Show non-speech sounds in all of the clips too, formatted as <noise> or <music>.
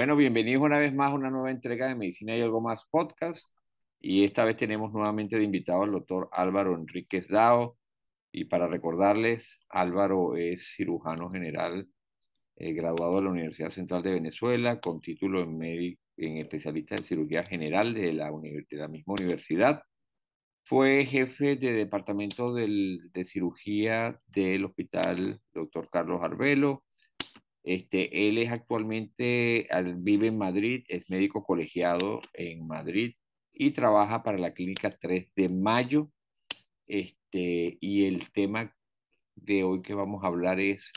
Bueno, bienvenidos una vez más a una nueva entrega de Medicina y Algo Más Podcast. Y esta vez tenemos nuevamente de invitado al doctor Álvaro Enríquez Dao. Y para recordarles, Álvaro es cirujano general eh, graduado de la Universidad Central de Venezuela, con título en, en especialista en cirugía general de la, de la misma universidad. Fue jefe de departamento del, de cirugía del hospital doctor Carlos Arbelo este, él es actualmente, vive en Madrid, es médico colegiado en Madrid y trabaja para la clínica 3 de mayo. Este, y el tema de hoy que vamos a hablar es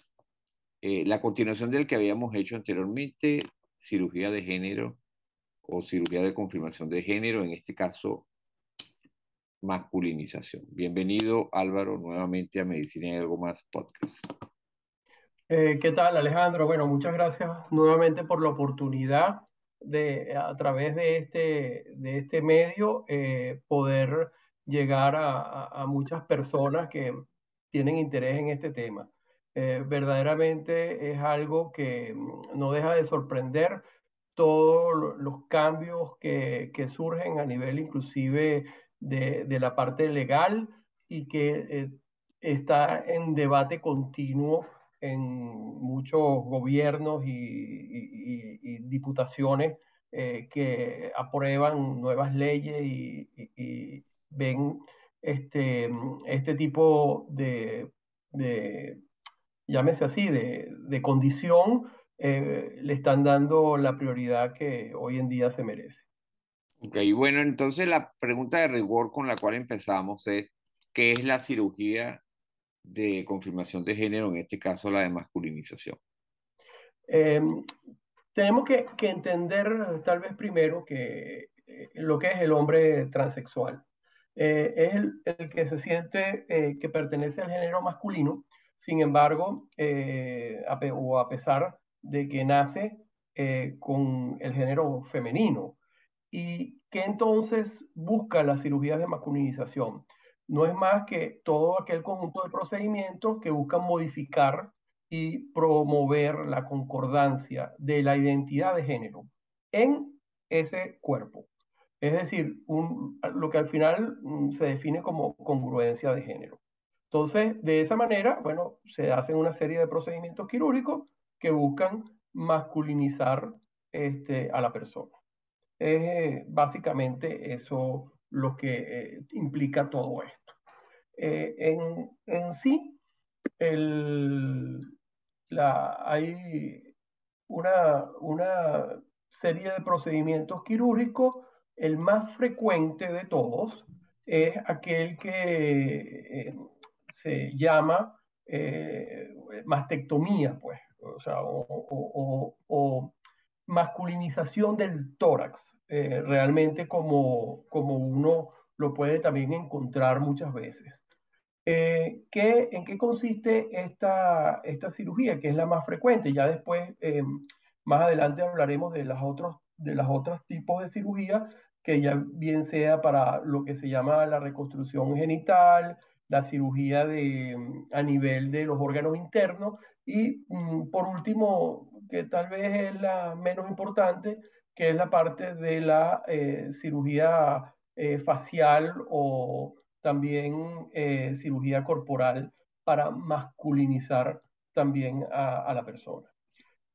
eh, la continuación del que habíamos hecho anteriormente, cirugía de género o cirugía de confirmación de género, en este caso masculinización. Bienvenido Álvaro nuevamente a Medicina y algo más podcast. Eh, ¿qué tal, Alejandro? Bueno, muchas gracias nuevamente por la oportunidad de, a través de este, de este medio, eh, poder llegar a, a, muchas personas que tienen interés en este tema. Eh, verdaderamente es algo que mm, no deja de sorprender todos los cambios que, que surgen a nivel inclusive de, de la parte legal y que está en debate continuo en muchos gobiernos y, diputaciones eh, que aprueban nuevas leyes y, ven este, este tipo de, llámese así, de, condición, eh, le están dando la prioridad que hoy en día se merece. Ok, bueno, entonces la pregunta de rigor con la cual empezamos es, ¿qué es la cirugía de confirmación de género, en este caso la de masculinización? Em, tenemos que, entender tal vez primero que eh, lo que es el hombre transexual. Eh, es el, que se siente eh, que pertenece al género masculino, sin embargo, o a pesar de que nace con el género femenino. ¿Y que entonces busca las cirugías de masculinización? No es más que todo aquel conjunto de procedimientos que buscan modificar y promover la concordancia de la identidad de género en ese cuerpo. Es decir, lo que al final mm, se define como congruencia de género. Entonces, de esa manera, bueno, se hacen una serie de procedimientos quirúrgicos que buscan masculinizar este, a la persona. Es eh, básicamente eso lo que eh, implica todo esto. Eh, en, en, sí, el, hay una, una serie de procedimientos quirúrgicos. El más frecuente de todos es aquel que eh, se llama mastectomía, pues, o, sea, o, o masculinización del tórax. Eh, realmente como, como uno lo puede también encontrar muchas veces. Eh, ¿qué, ¿En qué consiste esta, esta cirugía, que es la más frecuente? Ya después, eh, más adelante hablaremos de las, otros, de las otros tipos de cirugía, que ya bien sea para lo que se llama la reconstrucción genital, la cirugía de, a nivel de los órganos internos y mm, por último, que tal vez es la menos importante, que es la parte de la eh, cirugía eh, facial o también eh, cirugía corporal para masculinizar también a, la persona.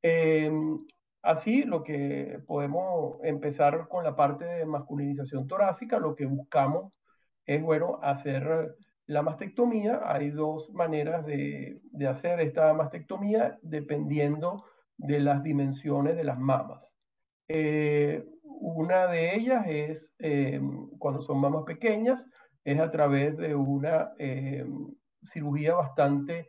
Em, así, lo que podemos empezar con la parte de masculinización torácica, lo que buscamos es, bueno, hacer la mastectomía. Hay dos maneras de, de hacer esta mastectomía dependiendo de las dimensiones de las mamas. Eh, una de ellas es eh, cuando son mamas pequeñas, es a través de una eh, cirugía bastante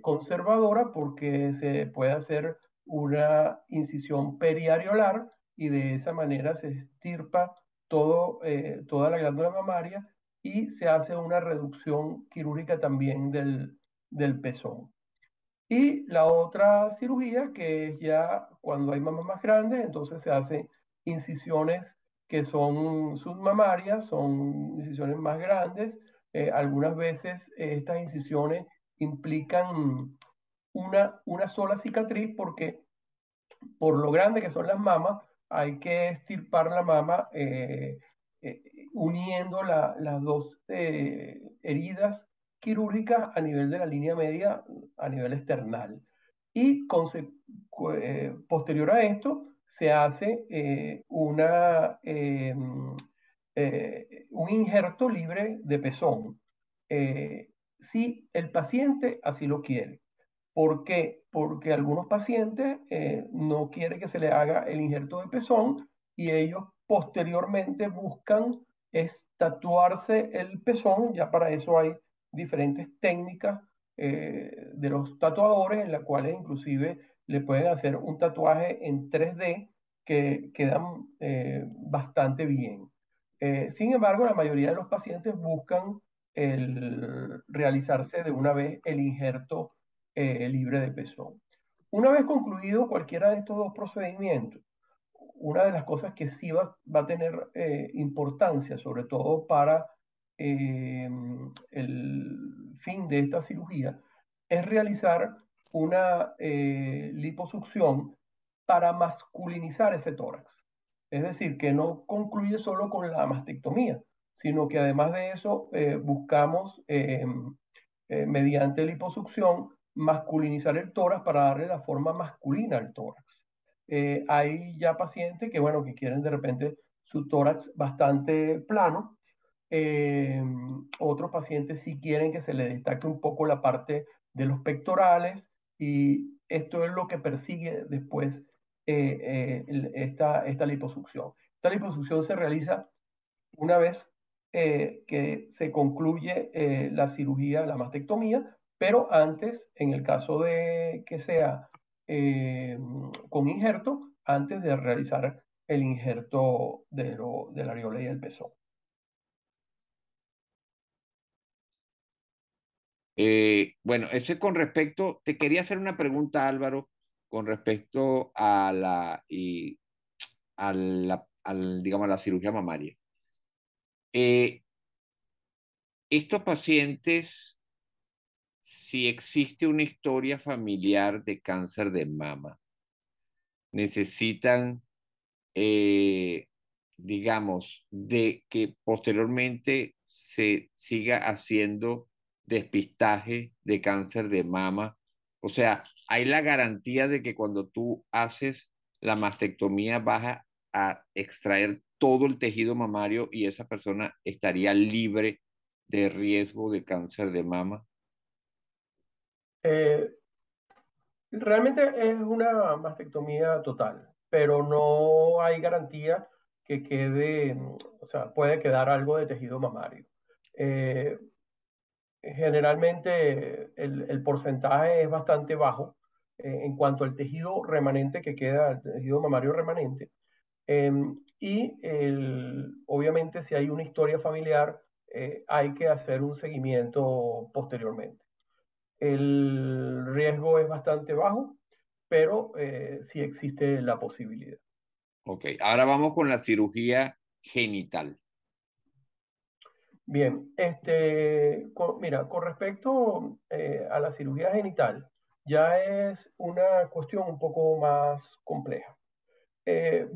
conservadora porque se puede hacer una incisión periareolar y de esa manera se estirpa toda la glándula mamaria y se hace una reducción quirúrgica también del, del pezón. Y la otra cirugía, que es ya cuando hay mamas más grandes, entonces se hacen incisiones que son submamarias, son incisiones más grandes. Eh, algunas veces eh, estas incisiones implican una, una sola cicatriz porque por lo grande que son las mamas, hay que estirpar la mama eh, uniendo las dos heridas quirúrgicas a nivel de la línea media, a nivel external. Y posterior a esto se hace una, un injerto libre de pezón, si el paciente así lo quiere. ¿Por qué? Porque algunos pacientes eh, no quieren que se le haga el injerto de pezón y ellos posteriormente buscan tatuarse el pezón. Ya para eso hay diferentes técnicas eh, de los tatuadores en las cuales inclusive le pueden hacer un tatuaje en 3D que quedan eh, bastante bien. sin embargo, la mayoría de los pacientes buscan el realizarse de una vez el injerto eh, libre de pezón. Una vez concluido cualquiera de estos dos procedimientos, una de las cosas que sí va, a tener eh, importancia, sobre todo para eh, el fin de esta cirugía, es realizar una liposucción para masculinizar ese tórax. Es decir, que no concluye solo con la mastectomía, sino que además de eso buscamos mediante liposucción masculinizar el tórax para darle la forma masculina al tórax. Eh, hay ya pacientes que, bueno, que quieren de repente su tórax bastante plano. Eh, otros pacientes sí quieren que se le destaque un poco la parte de los pectorales y esto es lo que persigue después eh, esta, esta liposucción. Esta liposucción se realiza una vez que se concluye la cirugía, la mastectomía, pero antes, en el caso de que sea eh, con injerto, antes de realizar el injerto de, de la areola y el pezón. Eh, bueno, ese con respecto, te quería hacer una pregunta, Álvaro, con respecto a la, y, a la, digamos, la cirugía mamaria. Eh, estos pacientes si existe una historia familiar de cáncer de mama, necesitan, eh, digamos, de que posteriormente se siga haciendo despistaje de cáncer de mama. O sea, hay la garantía de que cuando tú haces la mastectomía vas a extraer todo el tejido mamario y esa persona estaría libre de riesgo de cáncer de mama. Eh, realmente es una mastectomía total, pero no hay garantía que quede, o sea, puede quedar algo de tejido mamario. Eh, generalmente el, porcentaje es bastante bajo eh, en cuanto al tejido remanente que queda, el tejido mamario remanente. Em, y obviamente si hay una historia familiar, hay que hacer un seguimiento posteriormente. El riesgo es bastante bajo, pero eh, sí existe la posibilidad. Ok, ahora vamos con la cirugía genital. Bien, este, mira, con respecto eh, a la cirugía genital, ya es una cuestión un poco más compleja. Eh,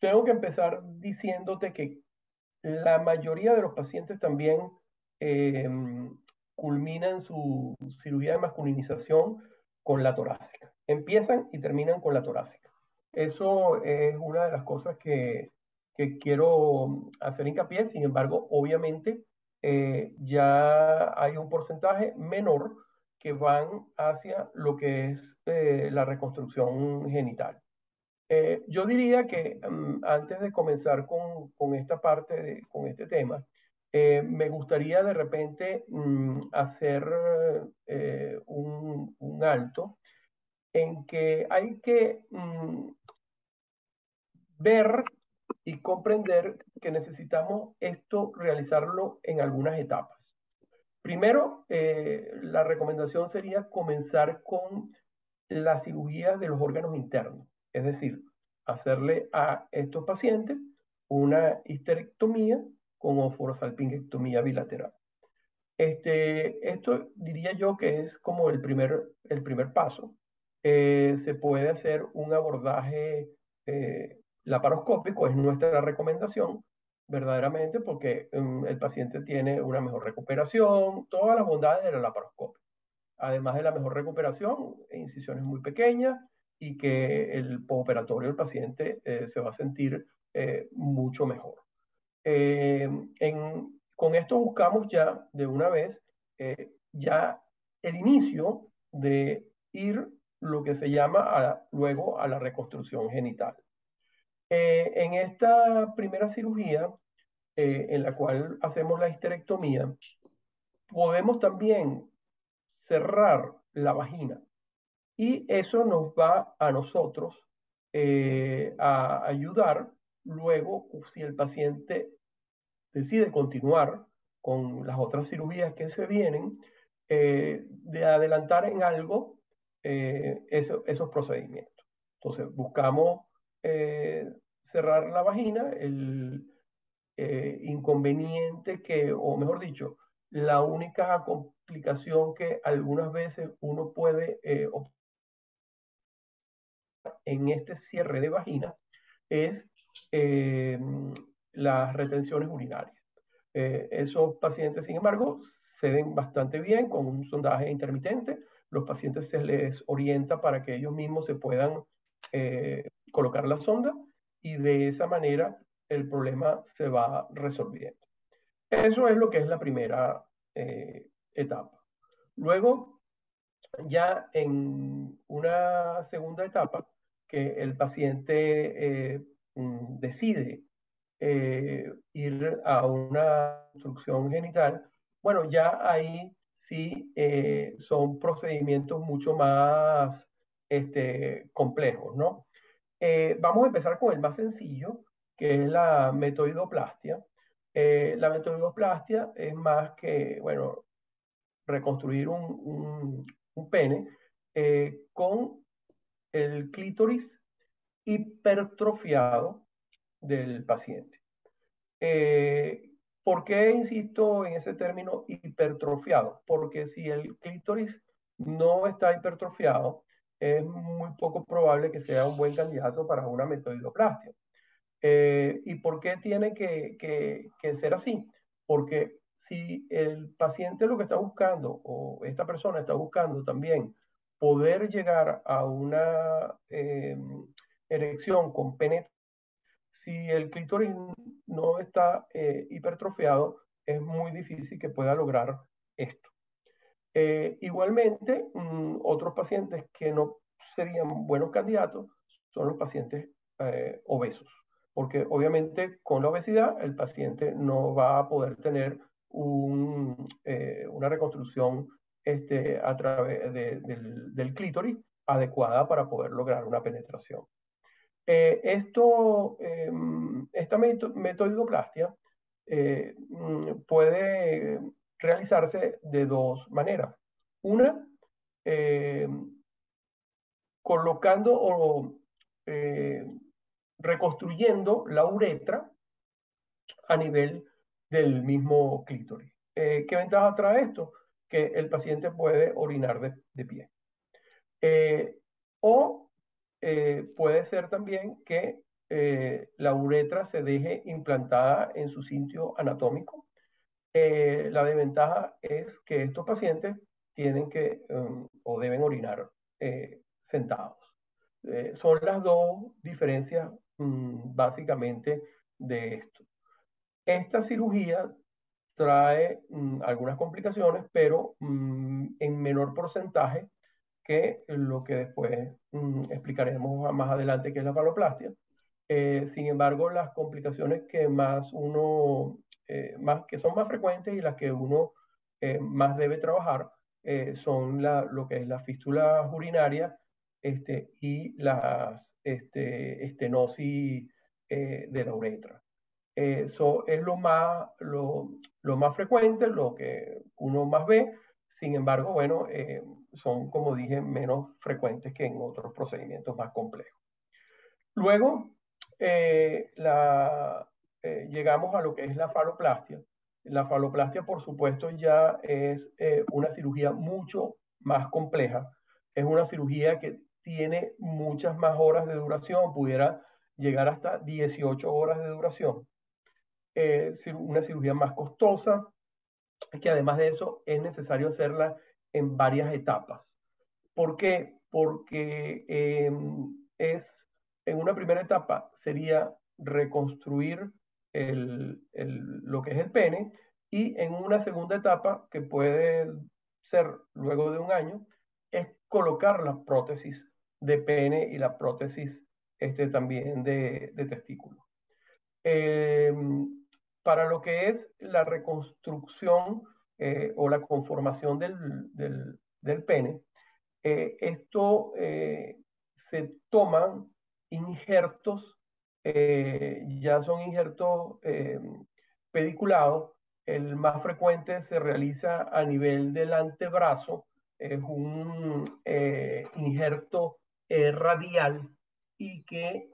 tengo que empezar diciéndote que la mayoría de los pacientes también culminan su cirugía de masculinización con la torácica. Empiezan y terminan con la torácica. Eso es una de las cosas que, que quiero hacer hincapié. Sin embargo, obviamente eh, ya hay un porcentaje menor que van hacia lo que es eh, la reconstrucción genital. Eh, yo diría que mm, antes de comenzar con, con esta parte, de, con este tema, eh, me gustaría de repente mm, hacer eh, un, alto en que hay que mm, ver y comprender que necesitamos esto realizarlo en algunas etapas. Primero, eh, la recomendación sería comenzar con la cirugía de los órganos internos, es decir, hacerle a estos pacientes una histerectomía con oforosalpingectomía bilateral. Este, esto diría yo que es como el primer, el primer paso. se puede hacer un abordaje laparoscópico, es nuestra recomendación, verdaderamente, porque mm, el paciente tiene una mejor recuperación, todas las bondades de la laparoscopia. Además de la mejor recuperación, incisiones muy pequeñas y que el postoperatorio del paciente se va a sentir mucho mejor. Eh, con esto buscamos ya de una vez eh, ya el inicio de ir lo que se llama luego a la reconstrucción genital. Eh, en esta primera cirugía, en la cual hacemos la histerectomía, podemos también cerrar la vagina y eso nos va a nosotros a ayudar luego si el paciente decide continuar con las otras cirugías que se vienen, eh, de adelantar en algo eh, esos procedimientos. Entonces, buscamos eh, cerrar la vagina, el inconveniente que, o mejor dicho, la única complicación que algunas veces uno puede en este cierre de vagina es las retenciones urinarias. Eh, esos pacientes, sin embargo, se ven bastante bien con un sondaje intermitente. Los pacientes se les orienta para que ellos mismos se puedan eh, colocar la sonda y de esa manera el problema se va resolviendo. Eso es lo que es la primera eh, etapa. Luego, ya en una segunda etapa, que el paciente mm, decide eh, ir a una instrucción genital, bueno, ya ahí sí eh, son procedimientos mucho más este, complejos, ¿no? Eh, vamos a empezar con el más sencillo, que es la metoidoplastia. la metoidoplastia es más que, bueno, reconstruir un, pene con el clítoris hipertrofiado del paciente. Eh, ¿Por qué insisto en ese término hipertrofiado? Porque si el clítoris no está hipertrofiado, es muy poco probable que sea un buen candidato para una metoidoplastia. Eh, ¿Y por qué tiene que, que, ser así? Porque si el paciente lo que está buscando, o esta persona está buscando también poder llegar a una eh, erección con penetración, si el clítoris no está eh, hipertrofiado, es muy difícil que pueda lograr esto. Eh, igualmente, mm, otros pacientes que no serían buenos candidatos son los pacientes eh, obesos, porque obviamente con la obesidad el paciente no va a poder tener una reconstrucción este, a través del, clítoris adecuada para poder lograr una penetración. Eh, em, esta metodoplastia eh, mm, puede realizarse de dos maneras. Una, em, colocando o eh, reconstruyendo la uretra a nivel del mismo clítoris. ¿Qué ventaja trae esto? Que el paciente puede orinar de, pie. o eh, puede ser también que eh, la uretra se deje implantada en su sitio anatómico. Eh, la desventaja es que estos pacientes tienen que um, o deben orinar sentados. son las dos diferencias mm, básicamente de esto. Esta cirugía trae mm, algunas complicaciones, pero mm, en menor porcentaje que lo que después explicaremos más adelante, que es la faloplastia. Eh, sin embargo, las complicaciones que más uno, eh, más, que son más frecuentes y las que uno eh, más debe trabajar son la, lo que es la fístula urinaria este, y la este, estenosis de la uretra. Eso es lo más, lo, lo, más frecuente, lo que uno más ve. Sin embargo, bueno, son, como dije, menos frecuentes que en otros procedimientos más complejos. Luego, eh, la, eh, llegamos a lo que es la faloplastia. La faloplastia, por supuesto, ya es eh, una cirugía mucho más compleja. Es una cirugía que tiene muchas más horas de duración, pudiera llegar hasta 18 horas de duración. Eh, una cirugía más costosa, que además de eso es necesario hacerla en varias etapas. ¿Por qué? Porque em, es, en una primera etapa sería reconstruir el, lo que es el pene y en una segunda etapa, que puede ser luego de un año, es colocar la prótesis de pene y la prótesis este, también de, testículo. Em, para lo que es la reconstrucción eh, o la conformación del, del, pene, eh, esto eh, se toman injertos, ya son injertos pediculados, el más frecuente se realiza a nivel del antebrazo, es un injerto radial y que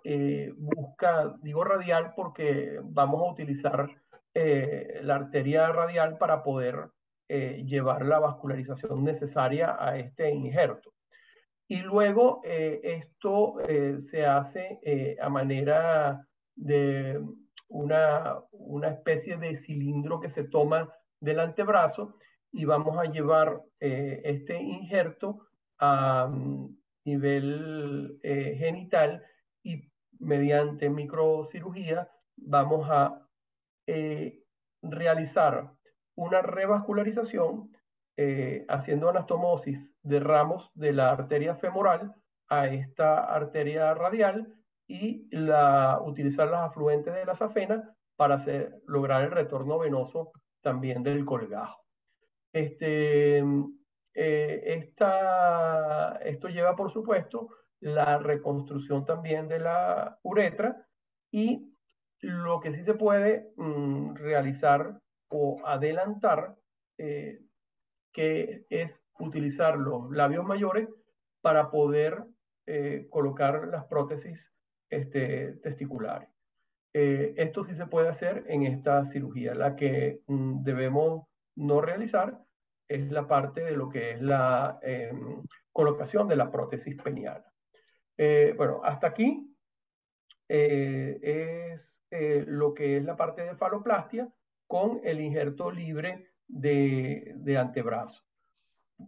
busca, digo radial porque vamos a utilizar eh, la arteria radial para poder eh, llevar la vascularización necesaria a este injerto. Y luego eh, esto se hace a manera de una, una especie de cilindro que se toma del antebrazo y vamos a llevar este injerto a mm, nivel genital y mediante microcirugía vamos a eh, realizar una revascularización eh, haciendo anastomosis de ramos de la arteria femoral a esta arteria radial y la, utilizar las afluentes de la safena para lograr el retorno venoso también del colgajo. Este, eh, esta, esto lleva, por supuesto, la reconstrucción también de la uretra y lo que sí se puede mm, realizar o adelantar, eh, que es utilizar los labios mayores para poder eh, colocar las prótesis este, testiculares. Eh, esto sí se puede hacer en esta cirugía. La que mm, debemos no realizar es la parte de lo que es la em, colocación de la prótesis peniana. bueno, hasta aquí es eh, lo que es la parte de faloplastia con el injerto libre de, antebrazo.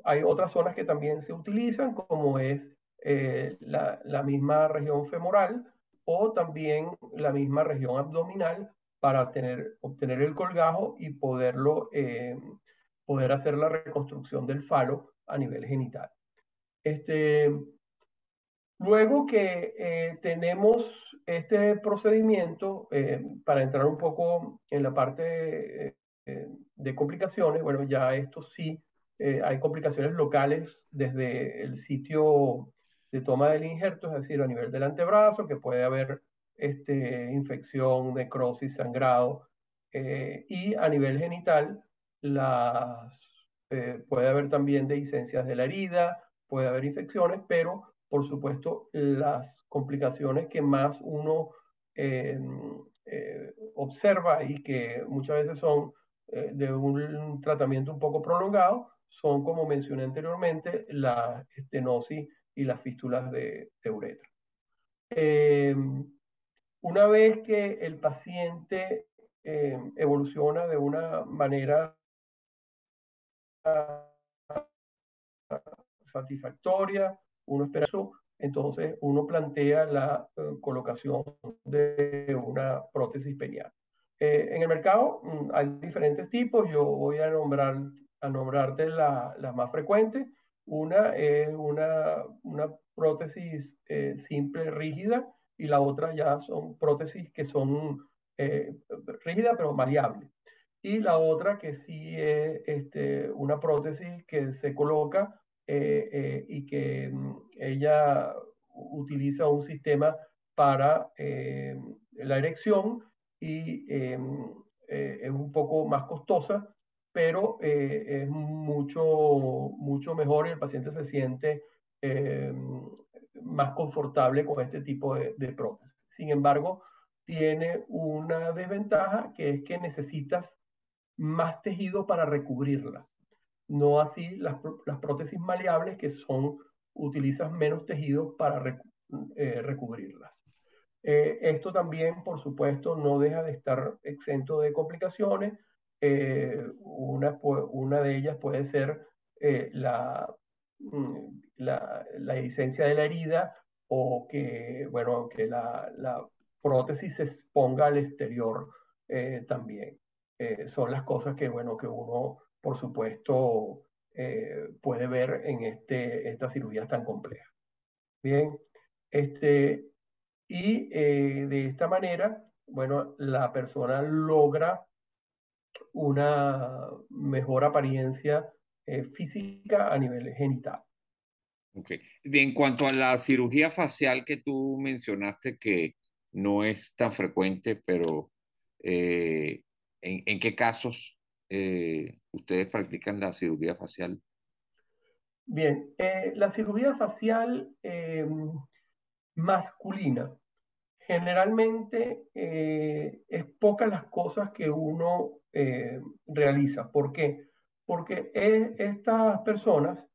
Hay otras zonas que también se utilizan, como es eh, la, misma región femoral o también la misma región abdominal para obtener el colgajo y poderlo, eh, poder hacer la reconstrucción del falo a nivel genital. Este, luego que tenemos este procedimiento, eh, para entrar un poco en la parte eh, de complicaciones, bueno, ya esto sí, eh, hay complicaciones locales desde el sitio de toma del injerto, es decir, a nivel del antebrazo, que puede haber este, infección, necrosis, sangrado, y a nivel genital, las, puede haber también dehiscencias de la herida, puede haber infecciones, pero por supuesto, las complicaciones que más uno eh, eh, observa y que muchas veces son eh, de un tratamiento un poco prolongado, son, como mencioné anteriormente, la estenosis y las fístulas de, uretra. una vez que el paciente evoluciona de una manera satisfactoria, uno espera eso, entonces uno plantea la eh, colocación de una prótesis peniana. Eh, en el mercado mm, hay diferentes tipos, yo voy a, nombrar, a nombrarte las la más frecuentes. Una es una, una prótesis eh, simple rígida y la otra ya son prótesis que son rígidas pero maleables. Y la otra que sí es este, una prótesis que se coloca eh, eh, y que mm, ella utiliza un sistema para eh, la erección y es un poco más costosa, pero es mucho, mucho mejor y el paciente se siente más confortable con este tipo de, prótesis. Sin embargo, tiene una desventaja que es que necesitas más tejido para recubrirla no así las, prótesis maleables que son utilizas menos tejidos para recubrirlas. Esto también, por supuesto, no deja de estar exento de complicaciones. una, una de ellas puede ser la, mm, la, la licencia de la herida o que, bueno, que la, la prótesis se exponga al exterior eh, también. Eh, son las cosas que, bueno, que uno, por supuesto, eh, puede ver en este, esta cirugía tan compleja. Bien, este, y de esta manera, bueno, la persona logra una mejor apariencia física a nivel genital. Okay. En cuanto a la cirugía facial que tú mencionaste que no es tan frecuente, pero eh, ¿en, qué casos eh, ustedes practican la cirugía facial? Bien, eh, la cirugía facial masculina generalmente es pocas las cosas que uno realiza. ¿Por qué? Porque estas personas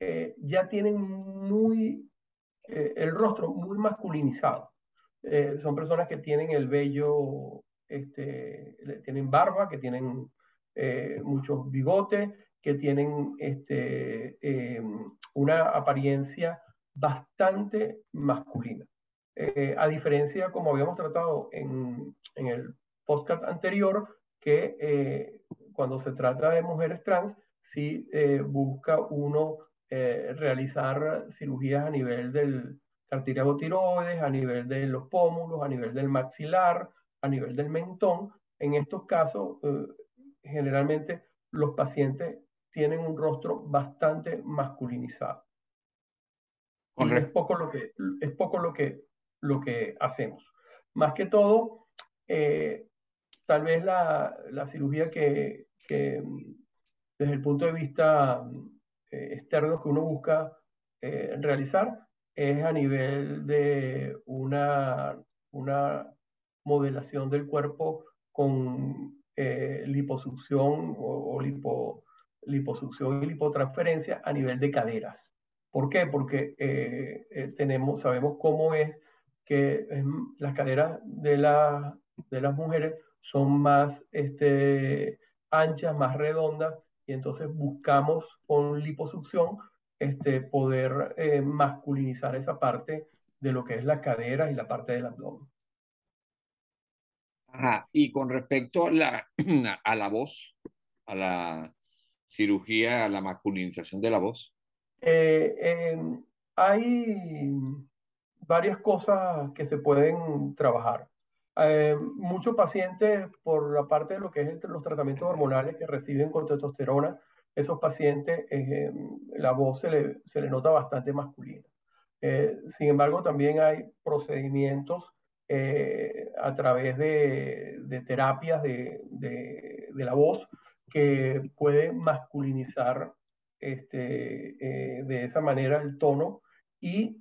eh, ya tienen muy eh, el rostro muy masculinizado. Eh, son personas que tienen el vello, este, tienen barba, que tienen muchos bigotes, que tienen este, una apariencia bastante masculina. a diferencia, como habíamos tratado en, el podcast anterior, que cuando se trata de mujeres trans, sí busca uno eh, realizar cirugías a nivel del cartílago tiroides, a nivel de los pómulos, a nivel del maxilar, a nivel del mentón. En estos casos, eh, generalmente los pacientes tienen un rostro bastante masculinizado. Es poco lo que, es poco lo que, lo que hacemos. Más que todo, eh, tal vez la, la cirugía que, que, desde el punto de vista eh, externos que uno busca eh, realizar es a nivel de una, una modelación del cuerpo con liposucción o, lipo, liposucción y lipotransferencia a nivel de caderas. ¿Por qué? Porque tenemos, sabemos cómo es que las caderas de, la, de las mujeres son más este, anchas, más redondas y entonces buscamos con liposucción este, poder eh, masculinizar esa parte de lo que es la cadera y la parte del abdomen. Ajá. Y con respecto a la, <clears throat> a la voz, a la cirugía, a la masculinización de la voz. Eh, hay varias cosas que se pueden trabajar. Eh, muchos pacientes, por la parte de lo que es los tratamientos hormonales que reciben con testosterona, esos pacientes, eh, la voz se le, se le, nota bastante masculina. Eh, sin embargo, también hay procedimientos a través de, de terapias de, de, de, la voz que pueden masculinizar este, de esa manera el tono y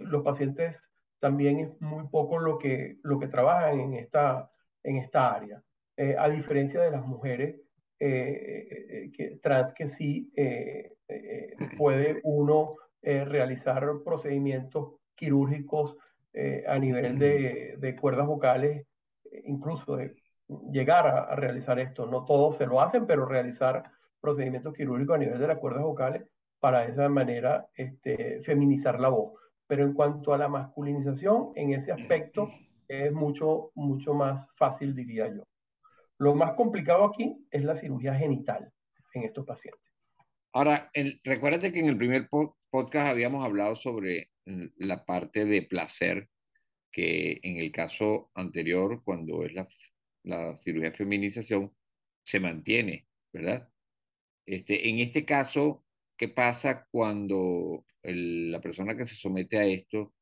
los pacientes también es muy poco lo que, lo que trabajan en esta, en esta área. Eh, a diferencia de las mujeres eh, eh, que, trans que sí puede uno realizar procedimientos quirúrgicos a nivel de, de, cuerdas vocales, incluso de llegar a, a, realizar esto. No todos se lo hacen, pero realizar procedimientos quirúrgicos a nivel de las cuerdas vocales para de esa manera este, feminizar la voz. Pero en cuanto a la masculinización, en ese aspecto es mucho, mucho más fácil, diría yo. Lo más complicado aquí es la cirugía genital en estos pacientes. Ahora, el, recuérdate que en el primer podcast habíamos hablado sobre la parte de placer, que en el caso anterior, cuando es la, la cirugía de feminización, se mantiene, ¿verdad? Este, en este caso, ¿qué pasa cuando la persona que se somete a esto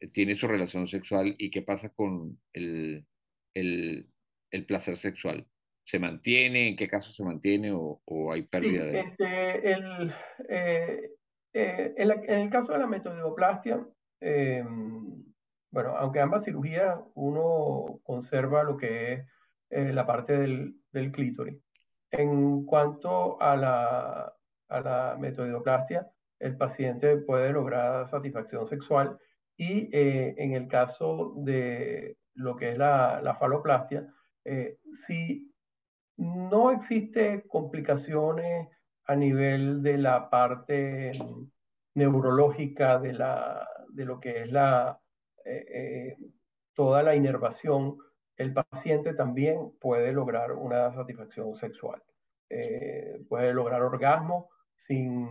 eh, tiene su relación sexual y qué pasa con el, el, el placer sexual. ¿Se mantiene? ¿En qué caso se mantiene o, o hay pérdida de este, el, eh, eh, en, en, el caso de la metodoplastia, bueno, aunque ambas cirugías uno conserva lo que es la parte del, del clítoris. En cuanto a la, a el paciente puede lograr satisfacción sexual y en el caso de lo que es la, la faloplastia, si no existe complicaciones a nivel de la parte neurológica de, la, de lo que es la, eh, eh, toda la inervación, el paciente también puede lograr una satisfacción sexual. Eh, puede lograr orgasmo sin,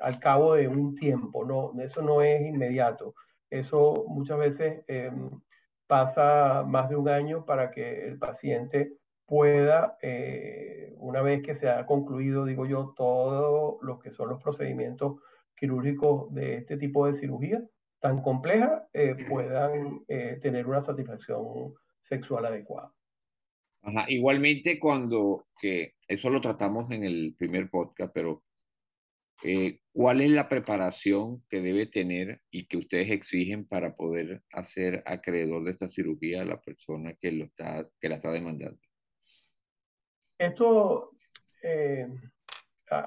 al cabo de un tiempo, no, eso no es inmediato. Eso muchas veces em, pasa más de un año para que el paciente pueda, eh, una vez que se ha concluido, digo yo, todo lo que son los procedimientos quirúrgicos de este tipo de cirugía tan compleja, eh, puedan eh, tener una satisfacción sexual adecuada. Igualmente cuando, que eso lo tratamos en el primer podcast, pero eh, ¿cuál es la preparación que debe tener y que ustedes exigen para poder hacer acreedor de esta cirugía a la persona que, lo está, que la está demandando? Esto, eh,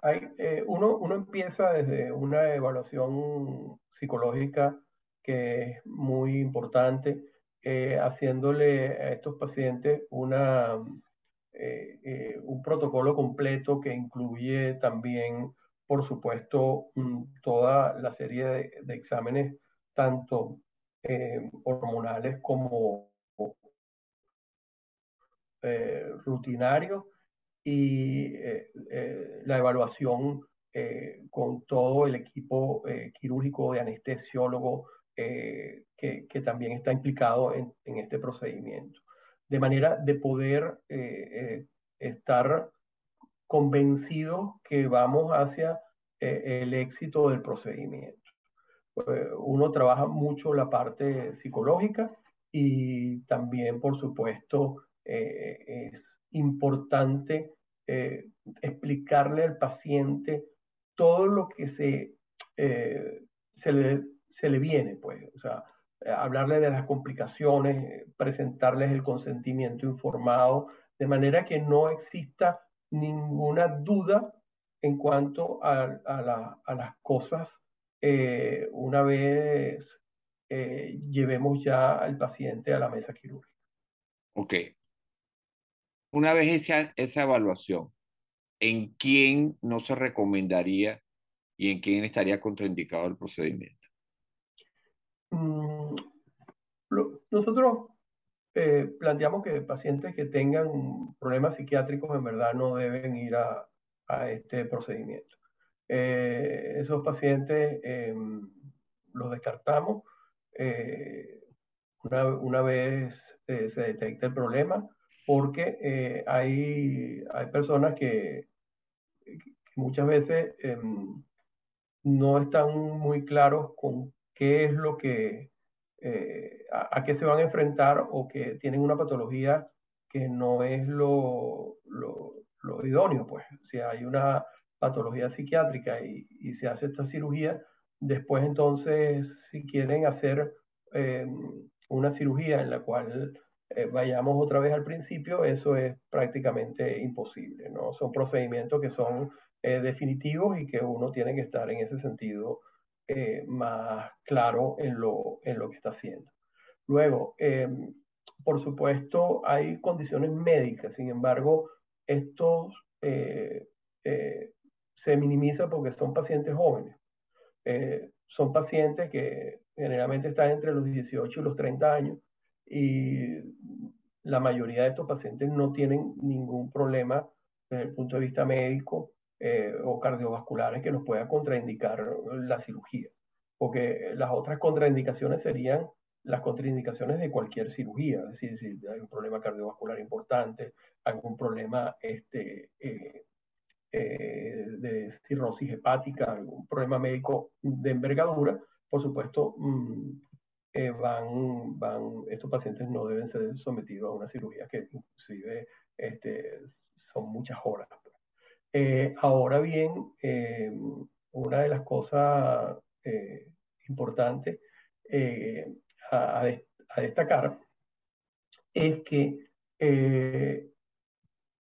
hay, eh, uno, uno empieza desde una evaluación psicológica que es muy importante, haciéndole a estos pacientes una, un protocolo completo que incluye también por supuesto, toda la serie de, exámenes, tanto eh, hormonales como eh, rutinarios, y eh, la evaluación con todo el equipo quirúrgico de anestesiólogo que, que, también está implicado en, en, este procedimiento. De manera de poder estar convencidos que vamos hacia eh, el éxito del procedimiento. Eh, uno trabaja mucho la parte psicológica y también, por supuesto, eh, es importante explicarle al paciente todo lo que se, se, le, se le viene, pues, o sea, hablarle de las complicaciones, presentarles el consentimiento informado, de manera que no exista ninguna duda en cuanto a, las cosas eh, una vez eh, llevemos ya al paciente a la mesa quirúrgica. Ok. Una vez hecha esa evaluación, ¿en quién no se recomendaría y en quién estaría contraindicado el procedimiento? Mm, nosotros eh, planteamos que pacientes que tengan problemas psiquiátricos en verdad no deben ir a, este procedimiento. Eh, esos pacientes em, los descartamos eh, una, una, vez se detecta el problema porque hay, hay personas que muchas veces em, no están muy claros con qué es lo que eh, a, qué se van a enfrentar o que tienen una patología que no es lo, lo, idóneo, pues. Si hay una patología psiquiátrica y, y, se hace esta cirugía, después entonces si quieren hacer eh, una cirugía en la cual eh, vayamos otra vez al principio, eso es prácticamente imposible, ¿no? Son procedimientos que son definitivos y que uno tiene que estar en ese sentido eh, más claro en lo, en lo que está haciendo. Luego, em, por supuesto, hay condiciones médicas, sin embargo, estos eh, eh, se minimiza porque son pacientes jóvenes. son pacientes que generalmente están entre los 18 y los 30 años y la mayoría de estos pacientes no tienen ningún problema desde el punto de vista médico eh, o cardiovasculares que nos pueda contraindicar la cirugía, porque las otras contraindicaciones serían las contraindicaciones de cualquier cirugía, es decir, si hay un problema cardiovascular importante, algún problema este, eh, eh, de cirrosis hepática, algún problema médico de envergadura, por supuesto, mm, estos pacientes no deben ser sometidos a una cirugía que inclusive este, son muchas horas. Eh, ahora bien, eh, una de las cosas eh, importantes a, destacar es que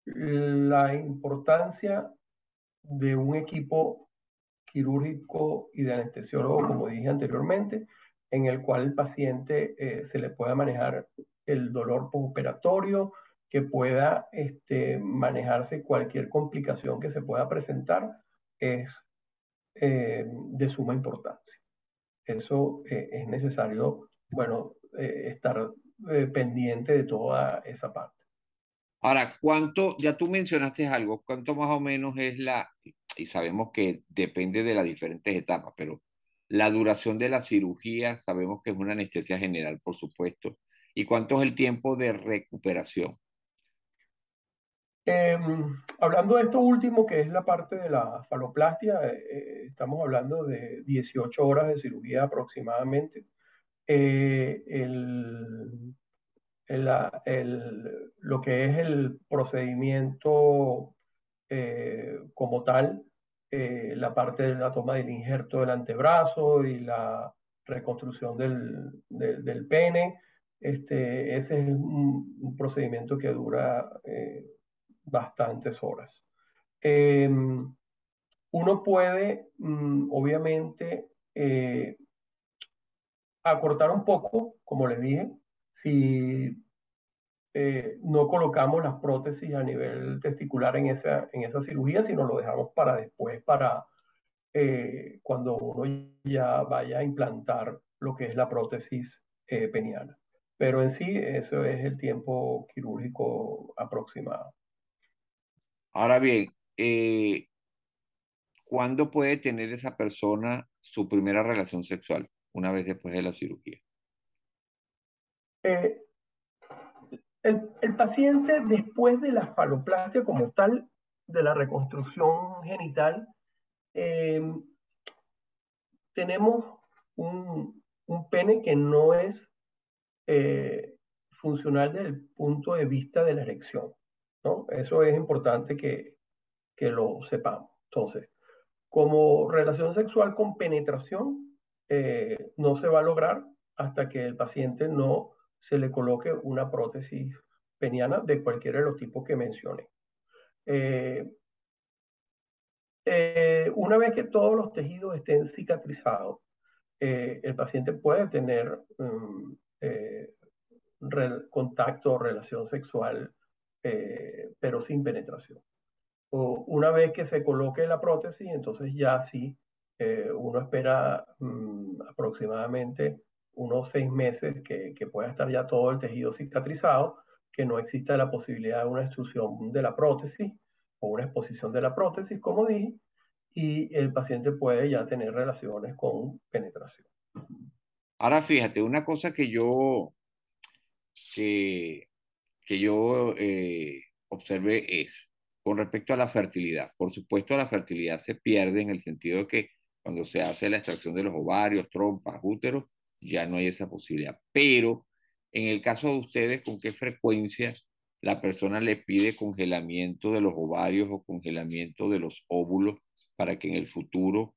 la importancia de un equipo quirúrgico y de anestesiólogo, como dije anteriormente, en el cual el paciente se le pueda manejar el dolor postoperatorio, que pueda este, manejarse cualquier complicación que se pueda presentar, es eh, de suma importancia. Eso eh, es necesario, bueno, estar pendiente de toda esa parte. Ahora, ¿cuánto, ya tú mencionaste algo, cuánto más o menos es la, y sabemos que depende de las diferentes etapas, pero la duración de la cirugía, sabemos que es una anestesia general, por supuesto, y cuánto es el tiempo de recuperación. Em, hablando de esto último, que es la parte de la faloplastia, eh, eh, estamos hablando de 18 horas de cirugía aproximadamente. Eh, el, el, lo que es el procedimiento como tal eh, la parte de la toma del injerto del antebrazo y la reconstrucción del, del, pene. Este, ese es un, procedimiento que dura eh, bastantes horas. Em, uno puede, mm, obviamente, eh, acortar un poco, como les dije, si eh, no colocamos las prótesis a nivel testicular en esa, en esa cirugía, sino lo dejamos para después, para eh, cuando uno ya vaya a implantar lo que es la prótesis eh, peniana. Pero en sí, eso es el tiempo quirúrgico aproximado. Ahora bien, ¿cuándo puede tener esa persona su primera relación sexual una vez después de la cirugía? El, paciente después de la faloplastia como tal, de la reconstrucción genital, eh, tenemos un, pene que no es eh, funcional desde el punto de vista de la erección. Eso es importante que, lo sepamos. Entonces, como relación sexual con penetración, eh, no se va a lograr hasta que el paciente no se le coloque una prótesis peniana de cualquiera de los tipos que mencioné. Eh, eh, una vez que todos los tejidos estén cicatrizados, el paciente puede tener um, contacto o relación sexual, pero sin penetración. O una vez que se coloque la prótesis, entonces ya sí, uno espera mm, aproximadamente unos seis meses que, que, pueda estar ya todo el tejido cicatrizado, que no exista la posibilidad de una extrusión de la prótesis o una exposición de la prótesis, como dije, y el paciente puede ya tener relaciones con penetración. Ahora fíjate, una cosa que yo, que, que yo eh, observé es con respecto a la fertilidad. Por supuesto, la fertilidad se pierde en el sentido de que cuando se hace la extracción de los ovarios, trompas, úteros, ya no hay esa posibilidad. Pero en el caso de ustedes, ¿con qué frecuencia la persona le pide congelamiento de los ovarios o congelamiento de los óvulos para que en el futuro,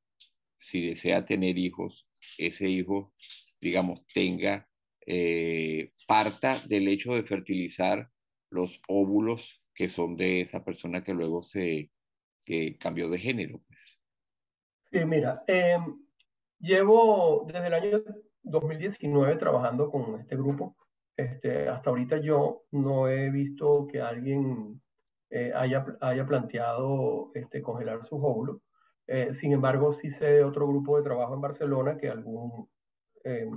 si desea tener hijos, ese hijo, digamos, tenga, eh, parta del hecho de fertilizar los óvulos que son de esa persona que luego se cambió de género? Pues? Sí, mira, em, llevo desde el año 2019 trabajando con este grupo. Este, hasta ahorita yo no he visto que alguien eh, haya, haya planteado este, congelar sus óvulos. Eh, sin embargo, sí sé de otro grupo de trabajo en Barcelona que algún, eh,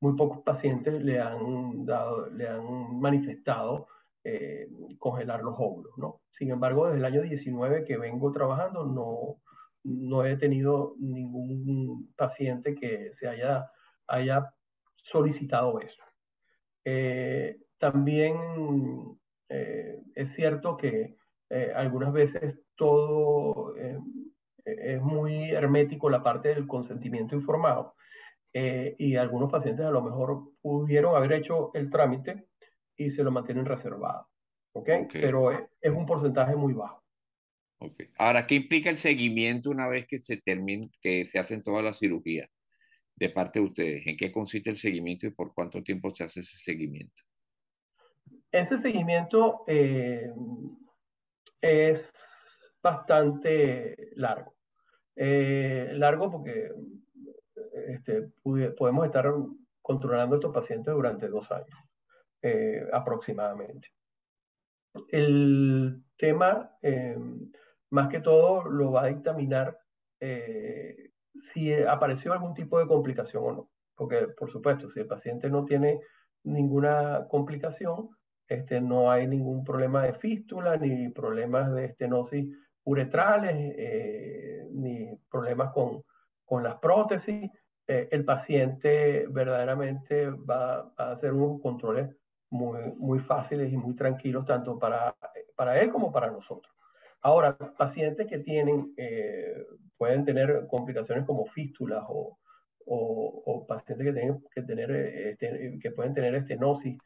muy pocos pacientes le han, dado, le han manifestado congelar los óvulos. ¿no? Sin embargo, desde el año 19 que vengo trabajando, no, no he tenido ningún paciente que se haya haya solicitado eso. Eh, también eh, es cierto que eh, algunas veces todo es muy hermético la parte del consentimiento informado y algunos pacientes a lo mejor pudieron haber hecho el trámite y se lo mantienen reservado. ¿okay? Pero es, un porcentaje muy bajo. Ahora, ¿qué implica el seguimiento una vez que se termina, que se hacen todas las cirugías? de parte de ustedes? ¿En qué consiste el seguimiento y por cuánto tiempo se hace ese seguimiento? Ese seguimiento eh, es bastante largo. largo porque este, podemos estar controlando a estos pacientes durante dos años aproximadamente. El tema, más que todo, lo va a dictaminar si apareció algún tipo de complicación o no. Porque, por supuesto, si el paciente no tiene ninguna complicación, este, no hay ningún problema de fístula, ni problemas de estenosis uretrales, eh, ni problemas con, con las prótesis, eh, el paciente verdaderamente va, a hacer unos controles muy, muy fáciles y muy tranquilos, tanto para, para él como para nosotros. Ahora, pacientes que tienen, eh, pueden tener complicaciones como fístulas o, o, pacientes que, tienen, que, tener, este, que pueden tener estenosis,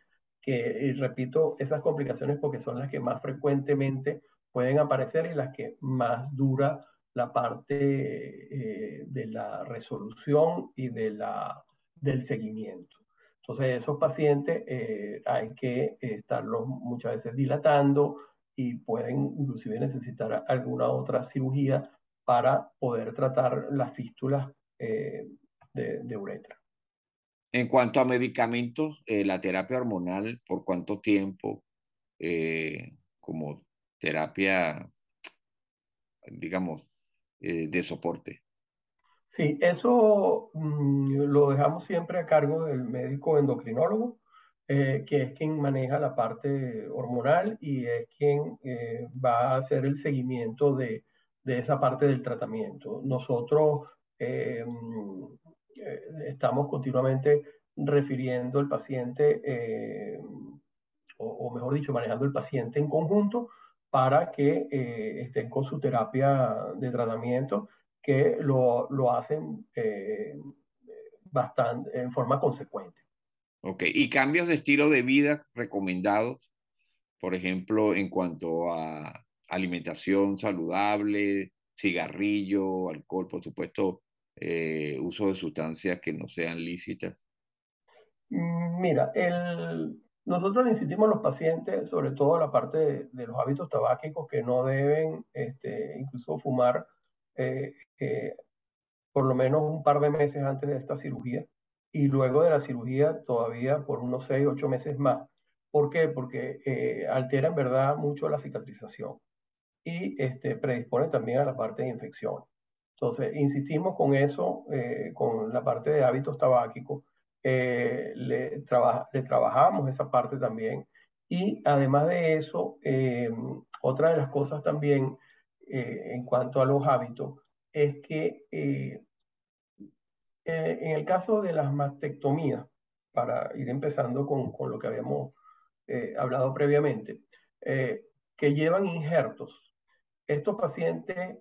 que, y repito, esas complicaciones porque son las que más frecuentemente pueden aparecer y las que más dura la parte eh, de la resolución y de la, del seguimiento. Entonces, esos pacientes eh, hay que estarlos muchas veces dilatando, y pueden inclusive necesitar alguna otra cirugía para poder tratar las fístulas eh, de, uretra. En cuanto a medicamentos, la terapia hormonal, ¿por cuánto tiempo como terapia, digamos, de soporte? Sí, eso mm, lo dejamos siempre a cargo del médico endocrinólogo. Eh, que es quien maneja la parte hormonal y es quien eh, va a hacer el seguimiento de, de, esa parte del tratamiento. Nosotros eh, estamos continuamente refiriendo al paciente, o, mejor dicho, manejando el paciente en conjunto para que estén con su terapia de tratamiento, que lo, lo hacen bastante, en forma consecuente. Ok, y cambios de estilo de vida recomendados, por ejemplo, en cuanto a alimentación saludable, cigarrillo, alcohol, por supuesto, eh, uso de sustancias que no sean lícitas. Mm, mira, el, nosotros insistimos a los pacientes, sobre todo la parte de, los hábitos tabáquicos, que no deben este, incluso fumar eh, eh, por lo menos un par de meses antes de esta cirugía y luego de la cirugía todavía por unos 6, 8 meses más. ¿Por qué? Porque eh, altera en verdad mucho la cicatrización y este, predispone también a la parte de infección. Entonces, insistimos con eso, eh, con la parte de hábitos tabáquicos, eh, le, le, trabajamos esa parte también. Y además de eso, otra de las cosas también en cuanto a los hábitos es que eh, en el caso de las mastectomías, para ir empezando con, con lo que habíamos eh, hablado previamente, eh, que llevan injertos, estos pacientes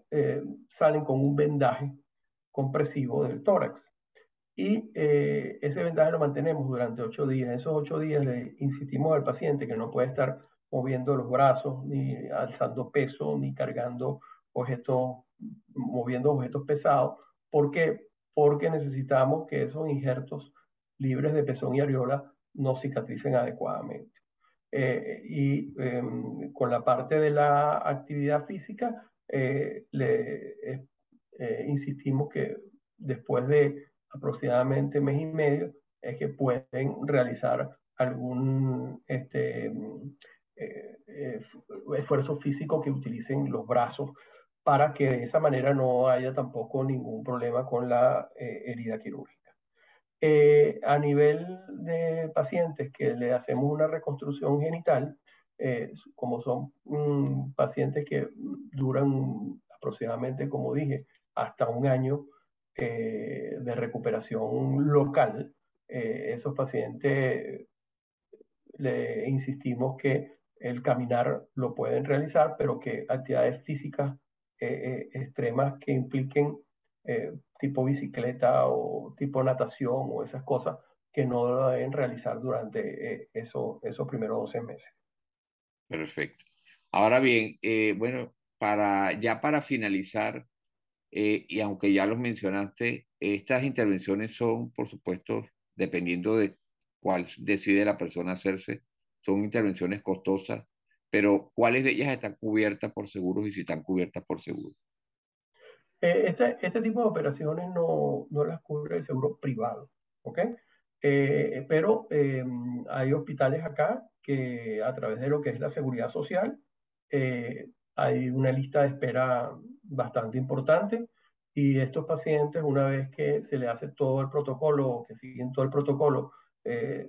salen con un vendaje compresivo del tórax. Y ese vendaje lo mantenemos durante ocho días. En esos ocho días le insistimos al paciente que no puede estar moviendo los brazos, ni alzando peso, ni cargando objetos, moviendo objetos pesados. ¿Por qué? porque necesitamos que esos injertos libres de pezón y areola no cicatricen adecuadamente. Eh, y em, con la parte de la actividad física, eh, le eh, insistimos que después de aproximadamente mes y medio es que pueden realizar algún este, esfuerzo físico que utilicen los brazos para que de esa manera no haya tampoco ningún problema con la eh, herida quirúrgica. Eh, a nivel de pacientes que le hacemos una reconstrucción genital, eh, como son mm, pacientes que duran aproximadamente, como dije, hasta un año de recuperación local, esos pacientes le insistimos que el caminar lo pueden realizar, pero que actividades físicas eh, eh, extremas que impliquen eh, tipo bicicleta o tipo natación o esas cosas que no deben realizar durante eso, esos primeros 12 meses. Perfecto. Ahora bien, bueno, para, ya para finalizar, y aunque ya los mencionaste, estas intervenciones son, por supuesto, dependiendo de cuál decide la persona hacerse, son intervenciones costosas pero ¿cuáles de ellas están cubiertas por seguros y si están cubiertas por seguros? Eh, este, este tipo de operaciones no, no las cubre el seguro privado, ¿ok? Eh, pero em, hay hospitales acá que a través de lo que es la seguridad social, eh, hay una lista de espera bastante importante y estos pacientes, una vez que se le hace todo el protocolo, que siguen todo el protocolo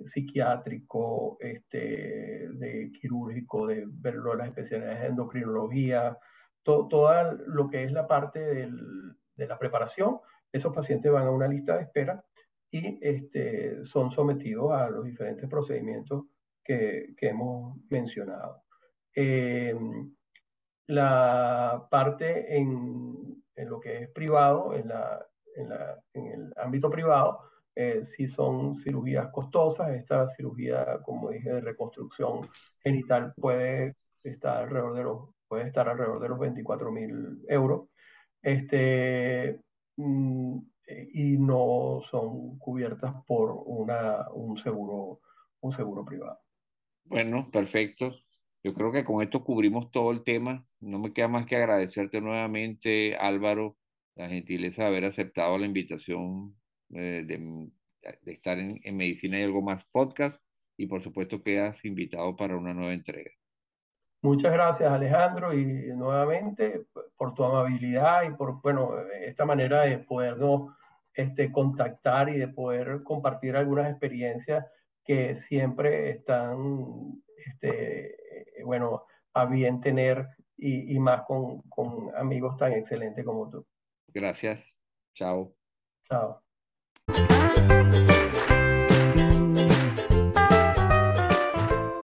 psiquiátrico, este, de quirúrgico, de ver las especialidades de endocrinología, todo, lo que es la parte de la preparación, esos pacientes van a una lista de espera y este, son sometidos a los diferentes procedimientos que, que hemos mencionado. Em, la parte en, en, lo que es privado, en, la, en, la, en el ámbito privado, eh, si son cirugías costosas, esta cirugía, como dije, de reconstrucción genital puede estar alrededor de los puede estar alrededor de los 24 mil euros, este, mm, y no son cubiertas por una, un, seguro, un seguro privado. Bueno, perfecto. Yo creo que con esto cubrimos todo el tema. No me queda más que agradecerte nuevamente, Álvaro, la gentileza de haber aceptado la invitación eh, de, de, estar en, en Medicina y algo más podcast y por supuesto quedas invitado para una nueva entrega. Muchas gracias Alejandro y nuevamente por tu amabilidad y por bueno, esta manera de podernos este, contactar y de poder compartir algunas experiencias que siempre están este, bueno, a bien tener y, y más con, con amigos tan excelentes como tú. Gracias. Chao. Chao.